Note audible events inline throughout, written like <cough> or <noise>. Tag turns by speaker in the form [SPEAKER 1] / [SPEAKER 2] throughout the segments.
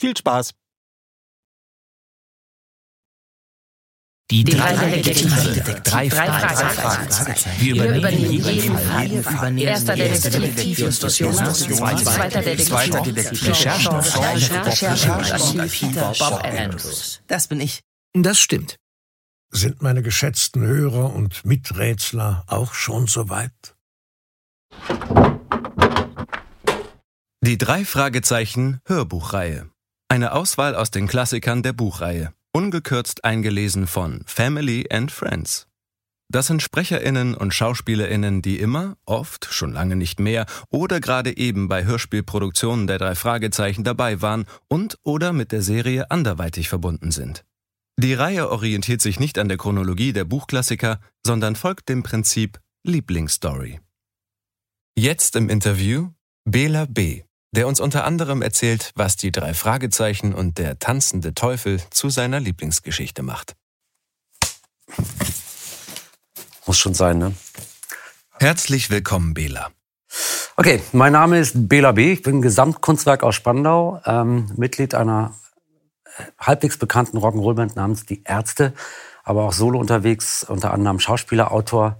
[SPEAKER 1] Viel Spaß!
[SPEAKER 2] Die drei Detektive. Drei Fragezeichen. Wir übernehmen jeden Fall. Erster Detektiv Justus Jonas. Zweiter Detektiv. Recherche. Recherche. Bob Andrews.
[SPEAKER 3] Das bin ich.
[SPEAKER 4] Das stimmt.
[SPEAKER 5] Sind meine geschätzten Hörer und Miträtsler auch schon soweit?
[SPEAKER 6] Die drei Fragezeichen Hörbuchreihe. Eine Auswahl aus den Klassikern der Buchreihe. Ungekürzt eingelesen von Family and Friends. Das sind Sprecherinnen und Schauspielerinnen, die immer, oft, schon lange nicht mehr oder gerade eben bei Hörspielproduktionen der drei Fragezeichen dabei waren und oder mit der Serie anderweitig verbunden sind. Die Reihe orientiert sich nicht an der Chronologie der Buchklassiker, sondern folgt dem Prinzip Lieblingsstory. Jetzt im Interview Bela B der uns unter anderem erzählt, was die drei Fragezeichen und der tanzende Teufel zu seiner Lieblingsgeschichte macht.
[SPEAKER 7] Muss schon sein, ne?
[SPEAKER 6] Herzlich willkommen, Bela.
[SPEAKER 7] Okay, mein Name ist Bela B. Ich bin Gesamtkunstwerk aus Spandau, ähm, Mitglied einer halbwegs bekannten Rock'n'Roll-Band namens Die Ärzte, aber auch solo unterwegs, unter anderem Schauspieler, Autor,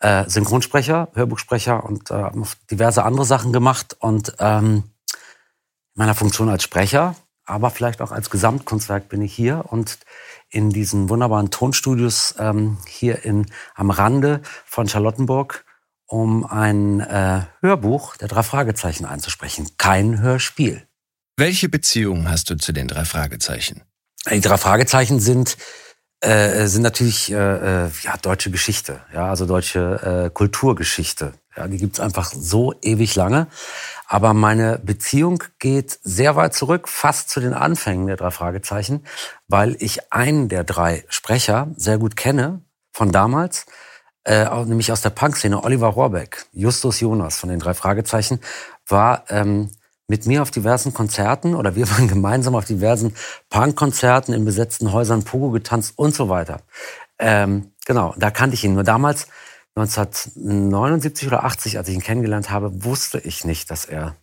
[SPEAKER 7] äh, Synchronsprecher, Hörbuchsprecher und äh, diverse andere Sachen gemacht. Und ähm, in meiner Funktion als Sprecher, aber vielleicht auch als Gesamtkunstwerk bin ich hier und in diesen wunderbaren Tonstudios ähm, hier in, am Rande von Charlottenburg, um ein äh, Hörbuch der drei Fragezeichen einzusprechen. Kein Hörspiel.
[SPEAKER 6] Welche Beziehung hast du zu den drei Fragezeichen?
[SPEAKER 7] Die drei Fragezeichen sind äh, sind natürlich äh, äh, ja deutsche Geschichte, ja also deutsche äh, Kulturgeschichte. Ja, die gibt's einfach so ewig lange. Aber meine Beziehung geht sehr weit zurück, fast zu den Anfängen der drei Fragezeichen, weil ich einen der drei Sprecher sehr gut kenne von damals, äh, nämlich aus der Punk-Szene, Oliver Rohrbeck, Justus Jonas von den drei Fragezeichen, war ähm, mit mir auf diversen Konzerten oder wir <laughs> waren gemeinsam auf diversen Punkkonzerten in besetzten Häusern, Pogo getanzt und so weiter. Ähm, genau, da kannte ich ihn. Nur damals, 1979 oder 80, als ich ihn kennengelernt habe, wusste ich nicht, dass er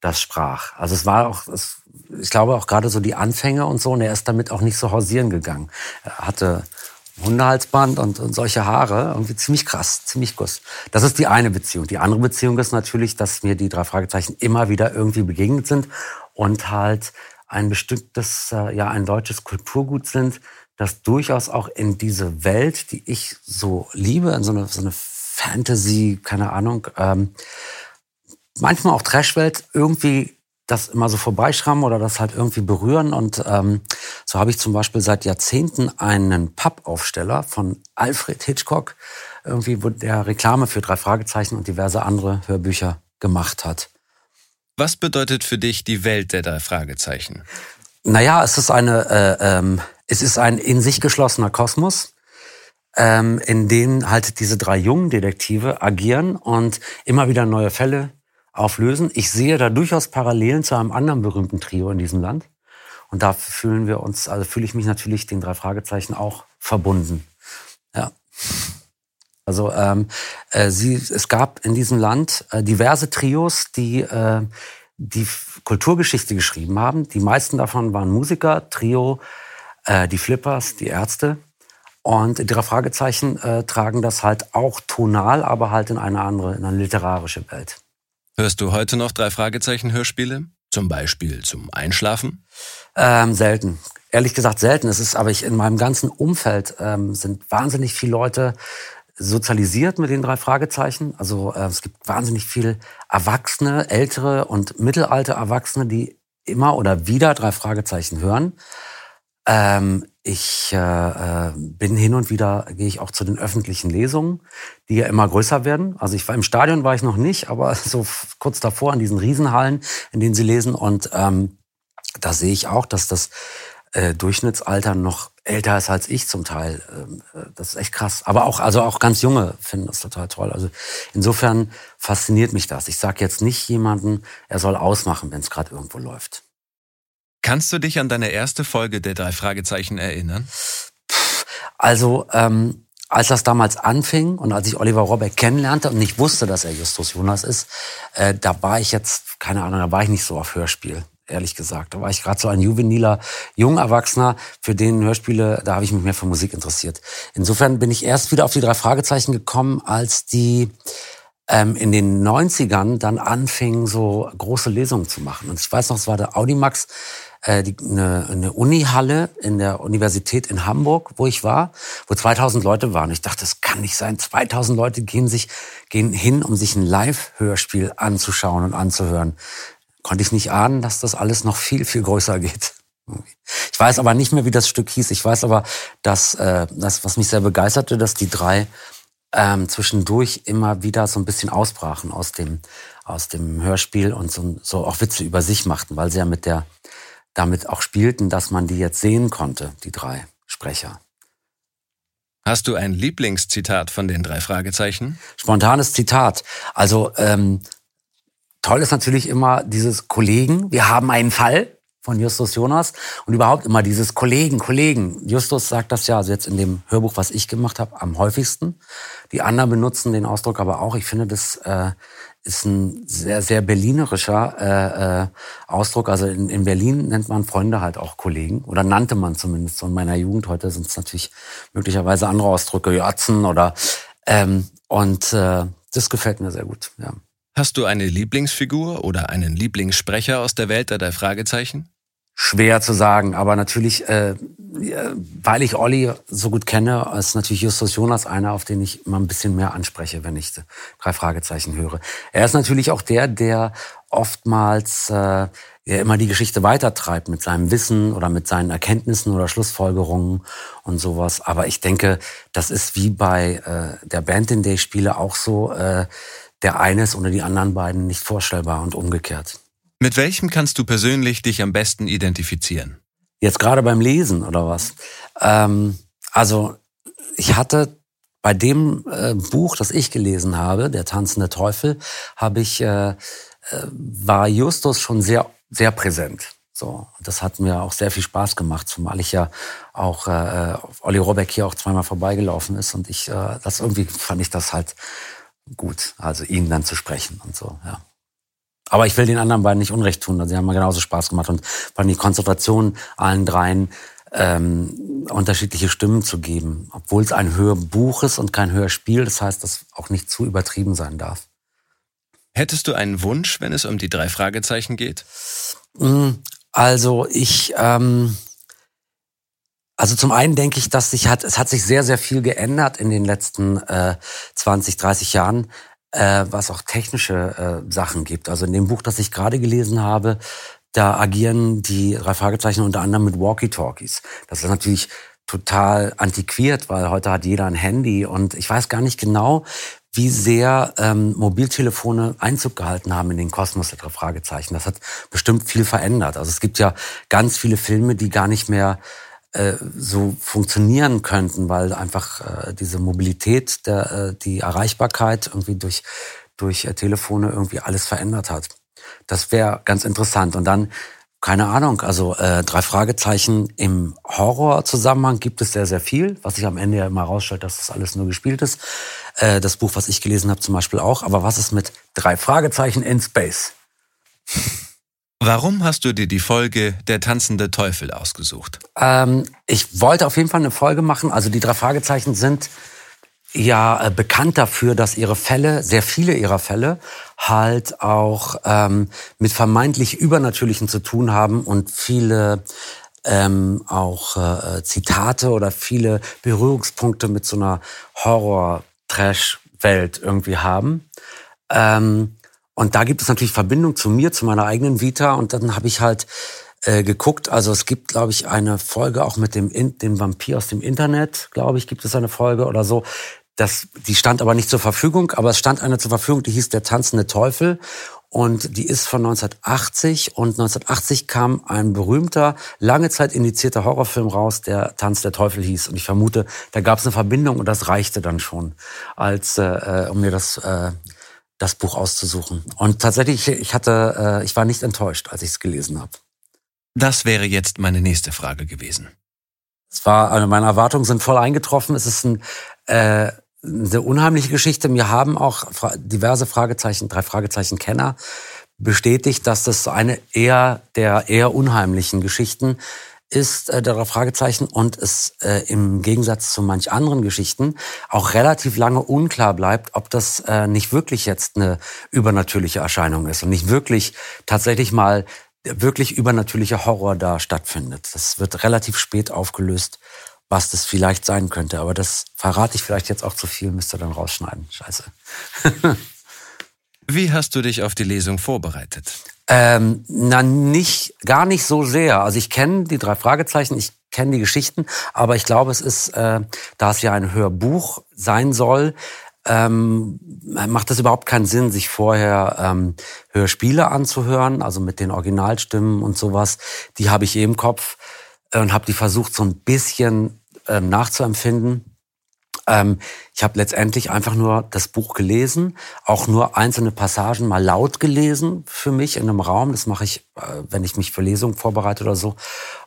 [SPEAKER 7] das sprach. Also es war auch, es, ich glaube auch gerade so die Anfänge und so, und er ist damit auch nicht so hausieren gegangen. Er hatte Hundehalsband und, und solche Haare. Irgendwie ziemlich krass, ziemlich guss. Das ist die eine Beziehung. Die andere Beziehung ist natürlich, dass mir die drei Fragezeichen immer wieder irgendwie begegnet sind und halt ein bestimmtes, äh, ja, ein deutsches Kulturgut sind, das durchaus auch in diese Welt, die ich so liebe, in so eine, so eine Fantasy, keine Ahnung, ähm, manchmal auch Trashwelt irgendwie das immer so vorbeischrammen oder das halt irgendwie berühren. Und ähm, so habe ich zum Beispiel seit Jahrzehnten einen Pappaufsteller von Alfred Hitchcock, irgendwie, wo der Reklame für drei Fragezeichen und diverse andere Hörbücher gemacht hat.
[SPEAKER 6] Was bedeutet für dich die Welt der drei Fragezeichen?
[SPEAKER 7] Naja, es ist eine, äh, ähm, es ist ein in sich geschlossener Kosmos, ähm, in dem halt diese drei jungen Detektive agieren und immer wieder neue Fälle auflösen. Ich sehe da durchaus Parallelen zu einem anderen berühmten Trio in diesem Land. Und da fühlen wir uns, also fühle ich mich natürlich den drei Fragezeichen auch verbunden. Ja. Also ähm, äh, sie, es gab in diesem Land äh, diverse Trios, die äh, die Kulturgeschichte geschrieben haben. Die meisten davon waren Musiker, Trio, äh, die Flippers, die Ärzte. Und drei Fragezeichen äh, tragen das halt auch tonal, aber halt in eine andere, in eine literarische Welt.
[SPEAKER 6] Hörst du heute noch drei Fragezeichen Hörspiele? Zum Beispiel zum Einschlafen?
[SPEAKER 7] Ähm, selten. Ehrlich gesagt selten. Es ist aber ich in meinem ganzen Umfeld ähm, sind wahnsinnig viele Leute sozialisiert mit den drei Fragezeichen. Also äh, es gibt wahnsinnig viel Erwachsene, ältere und mittelalte Erwachsene, die immer oder wieder drei Fragezeichen hören. Ähm, ich äh, äh, bin hin und wieder, gehe ich auch zu den öffentlichen Lesungen, die ja immer größer werden. Also ich war im Stadion, war ich noch nicht, aber <laughs> so kurz davor in diesen Riesenhallen, in denen sie lesen. Und ähm, da sehe ich auch, dass das äh, Durchschnittsalter noch älter ist als ich zum Teil. Ähm, äh, das ist echt krass. Aber auch, also auch ganz junge finden das total toll. Also insofern fasziniert mich das. Ich sage jetzt nicht jemanden, er soll ausmachen, wenn es gerade irgendwo läuft.
[SPEAKER 6] Kannst du dich an deine erste Folge der drei Fragezeichen erinnern?
[SPEAKER 7] Also ähm, als das damals anfing und als ich Oliver Robeck kennenlernte und nicht wusste, dass er Justus Jonas ist, äh, da war ich jetzt, keine Ahnung, da war ich nicht so auf Hörspiel ehrlich gesagt. Da war ich gerade so ein juveniler Jungerwachsener, für den Hörspiele, da habe ich mich mehr für Musik interessiert. Insofern bin ich erst wieder auf die drei Fragezeichen gekommen, als die ähm, in den 90ern dann anfingen, so große Lesungen zu machen. Und ich weiß noch, es war der Audimax, äh, die, eine, eine Unihalle in der Universität in Hamburg, wo ich war, wo 2000 Leute waren. Ich dachte, das kann nicht sein. 2000 Leute gehen sich gehen hin, um sich ein Live-Hörspiel anzuschauen und anzuhören konnte ich nicht ahnen, dass das alles noch viel, viel größer geht. Ich weiß aber nicht mehr, wie das Stück hieß. Ich weiß aber, dass äh, das, was mich sehr begeisterte, dass die drei ähm, zwischendurch immer wieder so ein bisschen ausbrachen aus dem, aus dem Hörspiel und so, so auch Witze über sich machten, weil sie ja mit der, damit auch spielten, dass man die jetzt sehen konnte, die drei Sprecher.
[SPEAKER 6] Hast du ein Lieblingszitat von den drei Fragezeichen?
[SPEAKER 7] Spontanes Zitat. Also ähm, toll ist natürlich immer dieses Kollegen. Wir haben einen Fall von Justus Jonas und überhaupt immer dieses Kollegen, Kollegen. Justus sagt das ja, also jetzt in dem Hörbuch, was ich gemacht habe, am häufigsten. Die anderen benutzen den Ausdruck aber auch. Ich finde, das äh, ist ein sehr, sehr berlinerischer äh, äh, Ausdruck. Also in, in Berlin nennt man Freunde halt auch Kollegen oder nannte man zumindest so in meiner Jugend. Heute sind es natürlich möglicherweise andere Ausdrücke, Jötzen oder ähm, und äh, das gefällt mir sehr gut. Ja.
[SPEAKER 6] Hast du eine Lieblingsfigur oder einen Lieblingssprecher aus der Welt der Fragezeichen?
[SPEAKER 7] Schwer zu sagen, aber natürlich, äh, weil ich Olli so gut kenne, ist natürlich Justus Jonas einer, auf den ich immer ein bisschen mehr anspreche, wenn ich drei Fragezeichen höre. Er ist natürlich auch der, der oftmals äh, ja immer die Geschichte weitertreibt mit seinem Wissen oder mit seinen Erkenntnissen oder Schlussfolgerungen und sowas. Aber ich denke, das ist wie bei äh, der Band, in der ich spiele, auch so. Äh, der eine ist ohne die anderen beiden nicht vorstellbar und umgekehrt.
[SPEAKER 6] Mit welchem kannst du persönlich dich am besten identifizieren?
[SPEAKER 7] Jetzt gerade beim Lesen oder was? Ähm, also ich hatte bei dem äh, Buch, das ich gelesen habe, Der tanzende Teufel, habe ich äh, äh, war Justus schon sehr sehr präsent. So, das hat mir auch sehr viel Spaß gemacht, zumal ich ja auch äh, äh Olli Robeck hier auch zweimal vorbeigelaufen ist und ich äh, das irgendwie fand ich das halt gut, also ihn dann zu sprechen und so, ja. Aber ich will den anderen beiden nicht Unrecht tun. Also sie haben mir genauso Spaß gemacht und vor allem die Konzentration allen dreien ähm, unterschiedliche Stimmen zu geben, obwohl es ein Hörbuch ist und kein Hörspiel. Das heißt, dass auch nicht zu übertrieben sein darf.
[SPEAKER 6] Hättest du einen Wunsch, wenn es um die drei Fragezeichen geht?
[SPEAKER 7] Hm, also ich ähm, also zum einen denke ich, dass sich hat, es hat sich sehr, sehr viel geändert in den letzten äh, 20, 30 Jahren. Äh, was auch technische äh, Sachen gibt. Also in dem Buch, das ich gerade gelesen habe, da agieren die drei Fragezeichen unter anderem mit Walkie-Talkies. Das ist natürlich total antiquiert, weil heute hat jeder ein Handy und ich weiß gar nicht genau, wie sehr ähm, Mobiltelefone Einzug gehalten haben in den Kosmos der Fragezeichen. Das hat bestimmt viel verändert. Also es gibt ja ganz viele Filme, die gar nicht mehr äh, so funktionieren könnten, weil einfach äh, diese Mobilität, der, äh, die Erreichbarkeit irgendwie durch, durch äh, Telefone irgendwie alles verändert hat. Das wäre ganz interessant. Und dann, keine Ahnung, also äh, drei Fragezeichen im Horror-Zusammenhang gibt es sehr, sehr viel, was sich am Ende ja immer herausstellt, dass das alles nur gespielt ist. Äh, das Buch, was ich gelesen habe, zum Beispiel auch. Aber was ist mit drei Fragezeichen in Space?
[SPEAKER 6] Warum hast du dir die Folge Der tanzende Teufel ausgesucht?
[SPEAKER 7] Ähm, ich wollte auf jeden Fall eine Folge machen. Also die drei Fragezeichen sind ja äh, bekannt dafür, dass ihre Fälle, sehr viele ihrer Fälle, halt auch ähm, mit vermeintlich Übernatürlichen zu tun haben und viele ähm, auch äh, Zitate oder viele Berührungspunkte mit so einer Horror-Trash-Welt irgendwie haben. Ähm, und da gibt es natürlich Verbindung zu mir, zu meiner eigenen Vita. Und dann habe ich halt äh, geguckt. Also es gibt, glaube ich, eine Folge auch mit dem, dem Vampir aus dem Internet, glaube ich, gibt es eine Folge oder so. Das, die stand aber nicht zur Verfügung, aber es stand eine zur Verfügung, die hieß Der tanzende Teufel. Und die ist von 1980 und 1980 kam ein berühmter, lange Zeit indizierter Horrorfilm raus, der Tanz der Teufel hieß. Und ich vermute, da gab es eine Verbindung und das reichte dann schon, als äh, um mir das äh, das Buch auszusuchen. Und tatsächlich, ich hatte, äh, ich war nicht enttäuscht, als ich es gelesen habe.
[SPEAKER 6] Das wäre jetzt meine nächste Frage gewesen.
[SPEAKER 7] Es war, also meine Erwartungen sind voll eingetroffen. Es ist ein, äh, eine unheimliche Geschichte. Mir haben auch diverse Fragezeichen, drei Fragezeichen Kenner bestätigt, dass das eine eher der eher unheimlichen Geschichten ist äh, der Fragezeichen und es äh, im Gegensatz zu manch anderen Geschichten auch relativ lange unklar bleibt, ob das äh, nicht wirklich jetzt eine übernatürliche Erscheinung ist und nicht wirklich tatsächlich mal wirklich übernatürlicher Horror da stattfindet. Das wird relativ spät aufgelöst, was das vielleicht sein könnte. Aber das verrate ich vielleicht jetzt auch zu viel, müsst ihr dann rausschneiden. Scheiße. <laughs>
[SPEAKER 6] Wie hast du dich auf die Lesung vorbereitet?
[SPEAKER 7] Ähm, na, nicht, gar nicht so sehr. Also ich kenne die drei Fragezeichen, ich kenne die Geschichten, aber ich glaube, es ist, äh, da es ja ein Hörbuch sein soll, ähm, macht es überhaupt keinen Sinn, sich vorher ähm, Hörspiele anzuhören, also mit den Originalstimmen und sowas. Die habe ich eh im Kopf äh, und habe die versucht, so ein bisschen ähm, nachzuempfinden. Ähm, ich habe letztendlich einfach nur das Buch gelesen, auch nur einzelne Passagen mal laut gelesen für mich in einem Raum. Das mache ich, äh, wenn ich mich für Lesungen vorbereite oder so,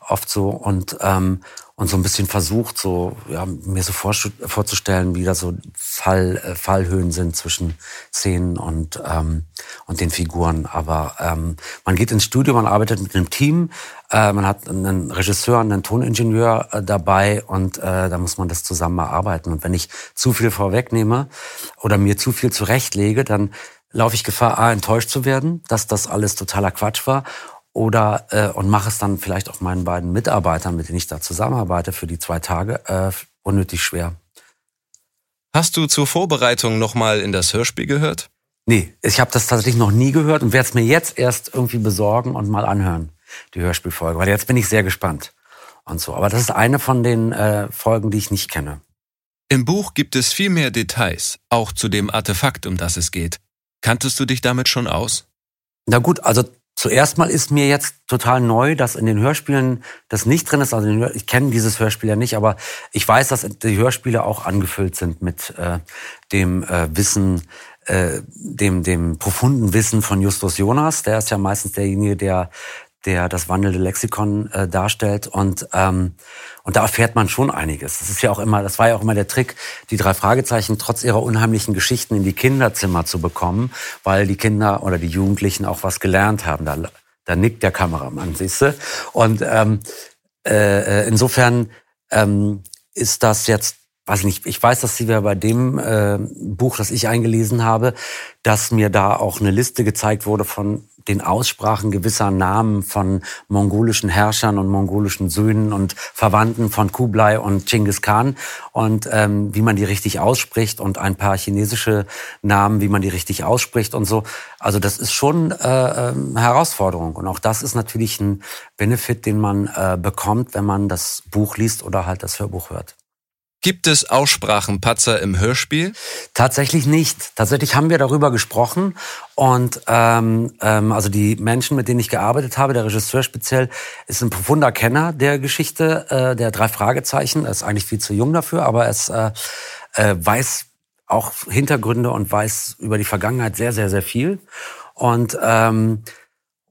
[SPEAKER 7] oft so. Und ähm, und so ein bisschen versucht, so ja, mir so vorzustellen, wie da so Fall, äh, Fallhöhen sind zwischen Szenen und, ähm, und den Figuren. Aber ähm, man geht ins Studio, man arbeitet mit einem Team, äh, man hat einen Regisseur, einen Toningenieur äh, dabei und äh, da muss man das zusammen erarbeiten. Und wenn ich zu viel vorwegnehme oder mir zu viel zurechtlege, dann laufe ich Gefahr, A, enttäuscht zu werden, dass das alles totaler Quatsch war oder äh, und mache es dann vielleicht auch meinen beiden Mitarbeitern, mit denen ich da zusammenarbeite, für die zwei Tage äh, unnötig schwer.
[SPEAKER 6] Hast du zur Vorbereitung nochmal in das Hörspiel gehört?
[SPEAKER 7] Nee, ich habe das tatsächlich noch nie gehört und werde es mir jetzt erst irgendwie besorgen und mal anhören, die Hörspielfolge. Weil jetzt bin ich sehr gespannt und so. Aber das ist eine von den äh, Folgen, die ich nicht kenne.
[SPEAKER 6] Im Buch gibt es viel mehr Details, auch zu dem Artefakt, um das es geht. Kanntest du dich damit schon aus?
[SPEAKER 7] Na gut, also Zuerst mal ist mir jetzt total neu, dass in den Hörspielen das nicht drin ist. Also ich kenne dieses Hörspiel ja nicht, aber ich weiß, dass die Hörspiele auch angefüllt sind mit äh, dem äh, Wissen, äh, dem, dem profunden Wissen von Justus Jonas. Der ist ja meistens derjenige, der der das wandelnde Lexikon äh, darstellt und ähm, und da erfährt man schon einiges. Das ist ja auch immer, das war ja auch immer der Trick, die drei Fragezeichen trotz ihrer unheimlichen Geschichten in die Kinderzimmer zu bekommen, weil die Kinder oder die Jugendlichen auch was gelernt haben. Da, da nickt der Kameramann, siehst du? Und ähm, äh, insofern ähm, ist das jetzt weiß ich nicht, ich weiß, dass sie bei dem äh, Buch, das ich eingelesen habe, dass mir da auch eine Liste gezeigt wurde von den Aussprachen gewisser Namen von mongolischen Herrschern und mongolischen Söhnen und Verwandten von Kublai und Genghis Khan und ähm, wie man die richtig ausspricht und ein paar chinesische Namen, wie man die richtig ausspricht und so. Also das ist schon äh, ähm, Herausforderung und auch das ist natürlich ein Benefit, den man äh, bekommt, wenn man das Buch liest oder halt das Hörbuch hört.
[SPEAKER 6] Gibt es Aussprachenpatzer im Hörspiel?
[SPEAKER 7] Tatsächlich nicht. Tatsächlich haben wir darüber gesprochen und ähm, ähm, also die Menschen, mit denen ich gearbeitet habe, der Regisseur speziell, ist ein profunder Kenner der Geschichte äh, der drei Fragezeichen. Er ist eigentlich viel zu jung dafür, aber er äh, äh, weiß auch Hintergründe und weiß über die Vergangenheit sehr, sehr, sehr viel. Und ähm,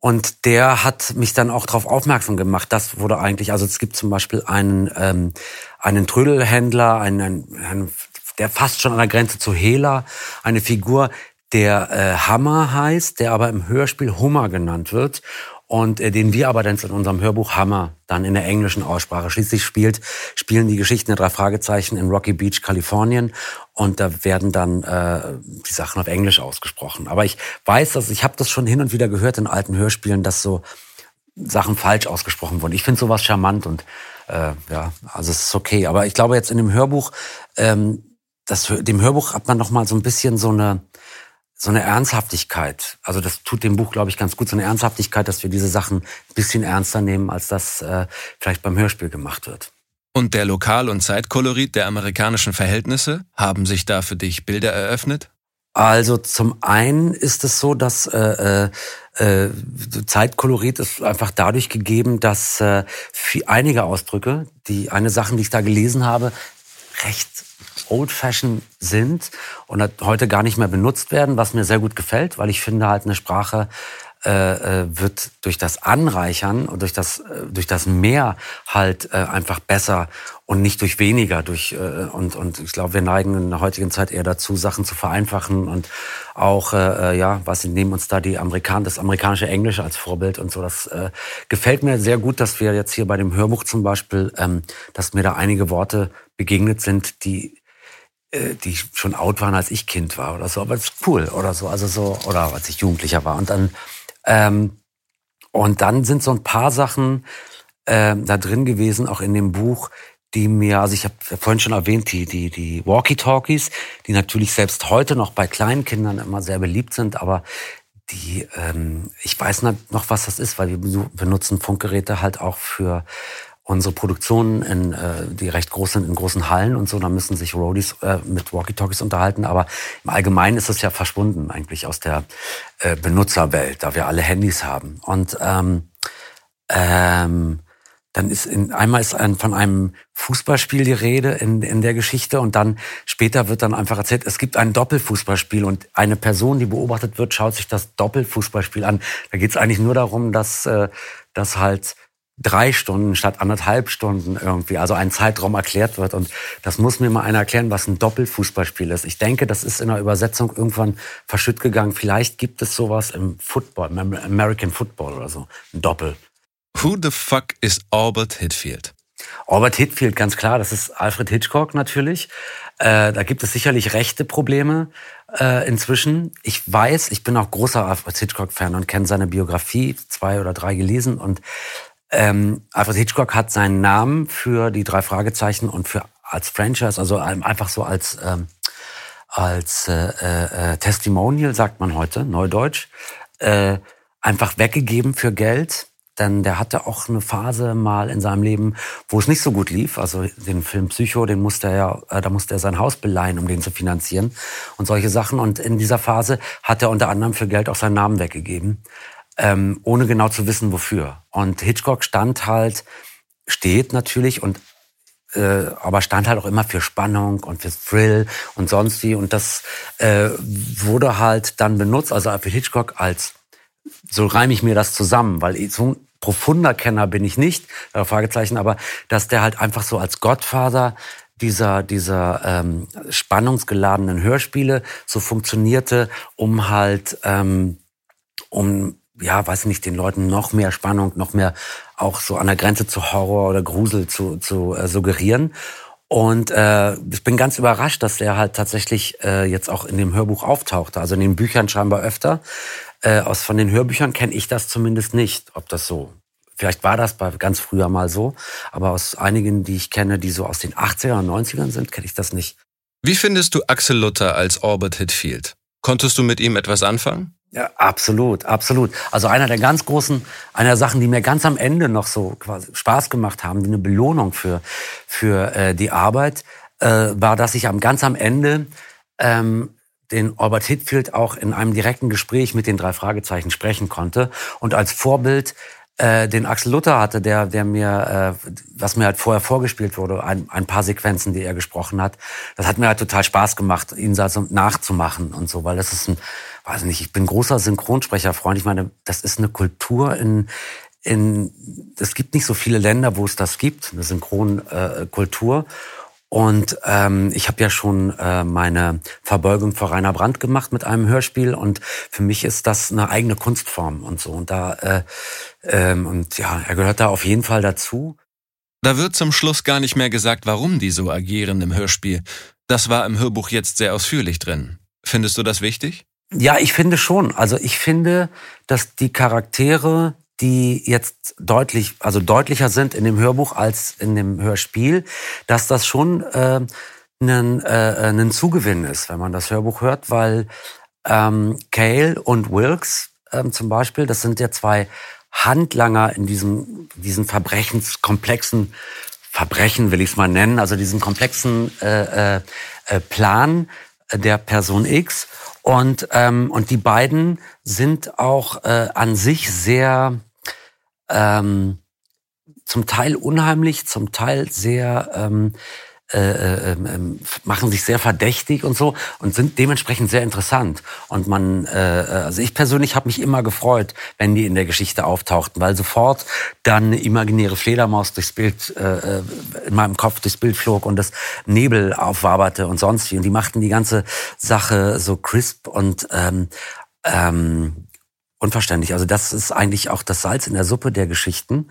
[SPEAKER 7] und der hat mich dann auch darauf aufmerksam gemacht. Das wurde eigentlich, also es gibt zum Beispiel einen, ähm, einen Trödelhändler, einen, einen, der fast schon an der Grenze zu Hela, eine Figur, der äh, Hammer heißt, der aber im Hörspiel Hummer genannt wird und äh, den wir aber dann in unserem Hörbuch Hammer dann in der englischen Aussprache. Schließlich spielt, spielen die Geschichten der drei Fragezeichen in Rocky Beach, Kalifornien und da werden dann äh, die Sachen auf Englisch ausgesprochen. Aber ich weiß, dass ich habe das schon hin und wieder gehört in alten Hörspielen, dass so Sachen falsch ausgesprochen wurden. Ich finde sowas charmant und äh, ja, also es ist okay. Aber ich glaube jetzt in dem Hörbuch, ähm, das, dem Hörbuch hat man noch mal so ein bisschen so eine so eine Ernsthaftigkeit. Also das tut dem Buch, glaube ich, ganz gut, so eine Ernsthaftigkeit, dass wir diese Sachen ein bisschen ernster nehmen, als das äh, vielleicht beim Hörspiel gemacht wird.
[SPEAKER 6] Und der Lokal- und Zeitkolorit der amerikanischen Verhältnisse, haben sich da für dich Bilder eröffnet?
[SPEAKER 7] Also zum einen ist es so, dass äh, äh, äh Zeitkolorit ist einfach dadurch gegeben, dass äh, einige Ausdrücke, die eine Sachen, die ich da gelesen habe, recht old-fashioned sind und heute gar nicht mehr benutzt werden, was mir sehr gut gefällt, weil ich finde halt eine Sprache äh, äh, wird durch das Anreichern und durch das, äh, durch das Mehr halt äh, einfach besser und nicht durch weniger. Durch, äh, und, und ich glaube, wir neigen in der heutigen Zeit eher dazu, Sachen zu vereinfachen und auch, äh, äh ja, was nehmen uns da die Amerikaner, das amerikanische Englische als Vorbild und so. Das äh, gefällt mir sehr gut, dass wir jetzt hier bei dem Hörbuch zum Beispiel, ähm, dass mir da einige Worte begegnet sind, die die schon out waren, als ich Kind war oder so, aber das ist cool oder so, also so, oder als ich Jugendlicher war. Und dann, ähm, und dann sind so ein paar Sachen äh, da drin gewesen, auch in dem Buch, die mir, also ich habe vorhin schon erwähnt, die, die, die Walkie-Talkies, die natürlich selbst heute noch bei kleinen Kindern immer sehr beliebt sind, aber die, ähm, ich weiß noch, was das ist, weil wir benutzen Funkgeräte halt auch für unsere Produktionen, in, äh, die recht groß sind, in großen Hallen und so, da müssen sich Roadies äh, mit Walkie-Talkies unterhalten. Aber im Allgemeinen ist es ja verschwunden eigentlich aus der äh, Benutzerwelt, da wir alle Handys haben. Und ähm, ähm, dann ist in, einmal ist ein, von einem Fußballspiel die Rede in, in der Geschichte und dann später wird dann einfach erzählt, es gibt ein Doppelfußballspiel und eine Person, die beobachtet wird, schaut sich das Doppelfußballspiel an. Da geht es eigentlich nur darum, dass, äh, dass halt drei Stunden statt anderthalb Stunden irgendwie, also ein Zeitraum erklärt wird. Und das muss mir mal einer erklären, was ein Doppelfußballspiel ist. Ich denke, das ist in der Übersetzung irgendwann verschütt gegangen. Vielleicht gibt es sowas im Football, im American Football oder so, ein Doppel.
[SPEAKER 6] Who the fuck is Albert Hitfield?
[SPEAKER 7] Albert Hitfield, ganz klar, das ist Alfred Hitchcock natürlich. Äh, da gibt es sicherlich rechte Probleme äh, inzwischen. Ich weiß, ich bin auch großer Alfred Hitchcock-Fan und kenne seine Biografie, zwei oder drei gelesen und ähm, Alfred Hitchcock hat seinen Namen für die drei Fragezeichen und für als Franchise, also einfach so als ähm, als äh, äh, Testimonial sagt man heute, Neudeutsch, äh, einfach weggegeben für Geld. Denn der hatte auch eine Phase mal in seinem Leben, wo es nicht so gut lief. Also den Film Psycho, den musste er ja, äh, da musste er sein Haus beleihen, um den zu finanzieren und solche Sachen. Und in dieser Phase hat er unter anderem für Geld auch seinen Namen weggegeben ähm, ohne genau zu wissen, wofür. Und Hitchcock stand halt, steht natürlich und äh, aber stand halt auch immer für Spannung und für Thrill und sonst wie. Und das äh, wurde halt dann benutzt, also für Hitchcock als, so reime ich mir das zusammen, weil so ein profunder Kenner bin ich nicht, äh, Fragezeichen, aber dass der halt einfach so als Gottvater dieser, dieser ähm, spannungsgeladenen Hörspiele so funktionierte, um halt, ähm, um ja, weiß nicht, den Leuten noch mehr Spannung, noch mehr auch so an der Grenze zu Horror oder Grusel zu, zu äh, suggerieren. Und äh, ich bin ganz überrascht, dass er halt tatsächlich äh, jetzt auch in dem Hörbuch auftauchte. Also in den Büchern scheinbar öfter. Äh, aus von den Hörbüchern kenne ich das zumindest nicht, ob das so. Vielleicht war das bei ganz früher mal so, aber aus einigen, die ich kenne, die so aus den 80er und 90ern sind, kenne ich das nicht.
[SPEAKER 6] Wie findest du Axel Luther als Orbit Hitfield? Konntest du mit ihm etwas anfangen?
[SPEAKER 7] Ja, absolut, absolut. Also einer der ganz großen, einer der Sachen, die mir ganz am Ende noch so quasi Spaß gemacht haben, eine Belohnung für für äh, die Arbeit, äh, war, dass ich am ganz am Ende ähm, den Albert Hitfield auch in einem direkten Gespräch mit den drei Fragezeichen sprechen konnte und als Vorbild äh, den Axel Luther hatte, der, der mir, äh, was mir halt vorher vorgespielt wurde, ein, ein paar Sequenzen, die er gesprochen hat. Das hat mir halt total Spaß gemacht, ihn so nachzumachen und so, weil das ist ein, weiß nicht, ich bin großer Synchronsprecherfreund. Ich meine, das ist eine Kultur in, in, es gibt nicht so viele Länder, wo es das gibt, eine Synchronkultur. Äh, und ähm, ich habe ja schon äh, meine Verbeugung vor Rainer Brandt gemacht mit einem Hörspiel und für mich ist das eine eigene Kunstform und so. Und da äh, ähm, und ja, er gehört da auf jeden Fall dazu.
[SPEAKER 6] Da wird zum Schluss gar nicht mehr gesagt, warum die so agieren im Hörspiel. Das war im Hörbuch jetzt sehr ausführlich drin. Findest du das wichtig?
[SPEAKER 7] Ja, ich finde schon. Also ich finde, dass die Charaktere, die jetzt deutlich, also deutlicher sind in dem Hörbuch als in dem Hörspiel, dass das schon äh, ein, äh, ein Zugewinn ist, wenn man das Hörbuch hört, weil ähm, Cale und Wilkes ähm, zum Beispiel, das sind ja zwei Handlanger in diesem diesen verbrechenskomplexen Verbrechen will ich es mal nennen, also diesen komplexen äh, äh, äh Plan der Person X. Und, ähm, und die beiden sind auch äh, an sich sehr ähm, zum Teil unheimlich, zum Teil sehr ähm, äh, äh, äh, machen sich sehr verdächtig und so und sind dementsprechend sehr interessant. Und man, äh, also ich persönlich habe mich immer gefreut, wenn die in der Geschichte auftauchten, weil sofort dann eine imaginäre Fledermaus durchs Bild, äh, äh, in meinem Kopf durchs Bild flog und das Nebel aufwaberte und sonst wie. Und die machten die ganze Sache so crisp und ähm, ähm, unverständlich. Also das ist eigentlich auch das Salz in der Suppe der Geschichten,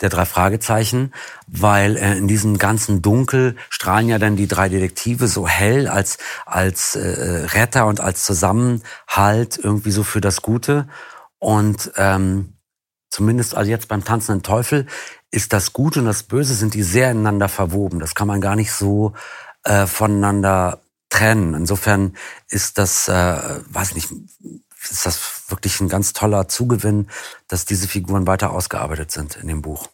[SPEAKER 7] der drei Fragezeichen, weil äh, in diesem ganzen Dunkel strahlen ja dann die drei Detektive so hell als als äh, Retter und als Zusammenhalt irgendwie so für das Gute und ähm, zumindest also jetzt beim tanzenden Teufel ist das Gute und das Böse sind die sehr ineinander verwoben. Das kann man gar nicht so äh, voneinander trennen. Insofern ist das, äh, weiß nicht, ist das wirklich ein ganz toller Zugewinn, dass diese Figuren weiter ausgearbeitet sind in dem Buch.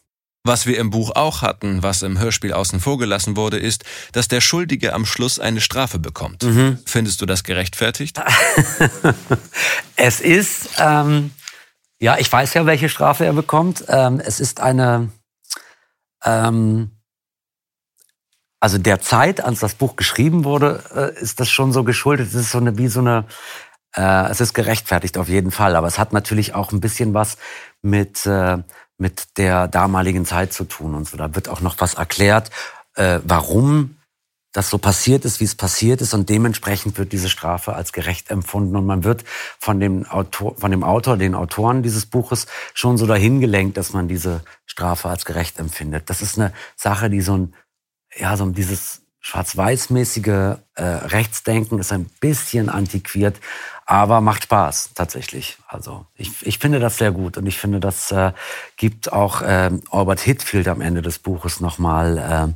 [SPEAKER 6] Was wir im Buch auch hatten, was im Hörspiel außen vor gelassen wurde, ist, dass der Schuldige am Schluss eine Strafe bekommt. Mhm. Findest du das gerechtfertigt? <laughs>
[SPEAKER 7] es ist, ähm, ja, ich weiß ja, welche Strafe er bekommt. Ähm, es ist eine, ähm, also der Zeit, als das Buch geschrieben wurde, äh, ist das schon so geschuldet. Es ist so eine, wie so eine äh, es ist gerechtfertigt auf jeden Fall, aber es hat natürlich auch ein bisschen was mit, äh, mit der damaligen Zeit zu tun und so. Da wird auch noch was erklärt, äh, warum das so passiert ist, wie es passiert ist und dementsprechend wird diese Strafe als gerecht empfunden und man wird von dem Autor, von dem Autor, den Autoren dieses Buches schon so dahin gelenkt, dass man diese Strafe als gerecht empfindet. Das ist eine Sache, die so ein, ja, so dieses schwarz-weiß-mäßige äh, Rechtsdenken ist ein bisschen antiquiert, aber macht Spaß tatsächlich. Also ich, ich finde das sehr gut und ich finde, das äh, gibt auch äh, Albert Hitfield am Ende des Buches nochmal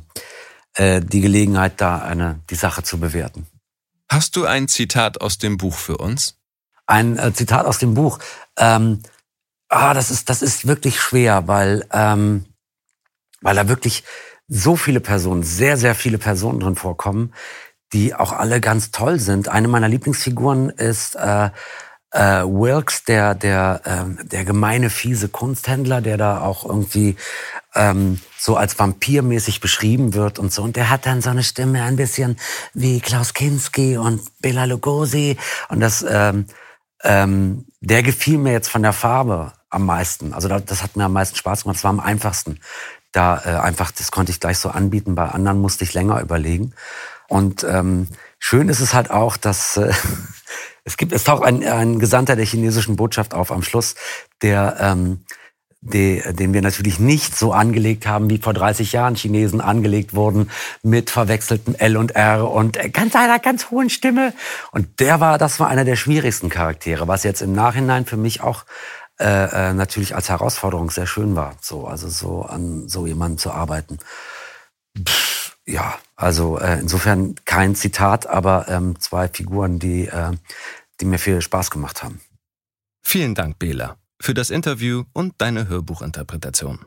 [SPEAKER 7] äh, äh, die Gelegenheit, da eine die Sache zu bewerten.
[SPEAKER 6] Hast du ein Zitat aus dem Buch für uns?
[SPEAKER 7] Ein äh, Zitat aus dem Buch. Ähm, ah, das ist das ist wirklich schwer, weil ähm, weil da wirklich so viele Personen, sehr, sehr viele Personen drin vorkommen, die auch alle ganz toll sind. Eine meiner Lieblingsfiguren ist äh, äh, Wilkes, der, der, äh, der gemeine, fiese Kunsthändler, der da auch irgendwie ähm, so als vampirmäßig beschrieben wird und so. Und der hat dann so eine Stimme ein bisschen wie Klaus Kinski und Bela Lugosi. Und das, ähm, ähm, der gefiel mir jetzt von der Farbe am meisten. Also das, das hat mir am meisten Spaß gemacht. Das war am einfachsten da äh, einfach, das konnte ich gleich so anbieten, bei anderen musste ich länger überlegen. Und ähm, schön ist es halt auch, dass äh, <laughs> es gibt, es taucht ein, ein Gesandter der chinesischen Botschaft auf am Schluss, der ähm, die, den wir natürlich nicht so angelegt haben, wie vor 30 Jahren Chinesen angelegt wurden, mit verwechseltem L und R und ganz einer ganz hohen Stimme. Und der war, das war einer der schwierigsten Charaktere, was jetzt im Nachhinein für mich auch äh, äh, natürlich als Herausforderung sehr schön war, so also so an so jemandem zu arbeiten. Pff, ja, also äh, insofern kein Zitat, aber ähm, zwei Figuren, die äh, die mir viel Spaß gemacht haben.
[SPEAKER 6] Vielen Dank, Bela für das Interview und deine Hörbuchinterpretation.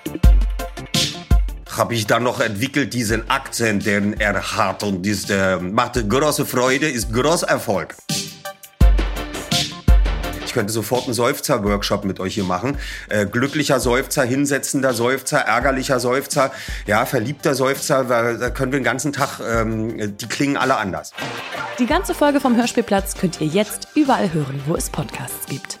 [SPEAKER 3] Habe ich dann noch entwickelt, diesen Akzent, den er hat und das äh, macht große Freude, ist großer Erfolg. Ich könnte sofort einen Seufzer-Workshop mit euch hier machen. Äh, glücklicher Seufzer, hinsetzender Seufzer, ärgerlicher Seufzer, ja, verliebter Seufzer. Da können wir den ganzen Tag, ähm, die klingen alle anders.
[SPEAKER 4] Die ganze Folge vom Hörspielplatz könnt ihr jetzt überall hören, wo es Podcasts gibt.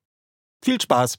[SPEAKER 1] Viel Spaß!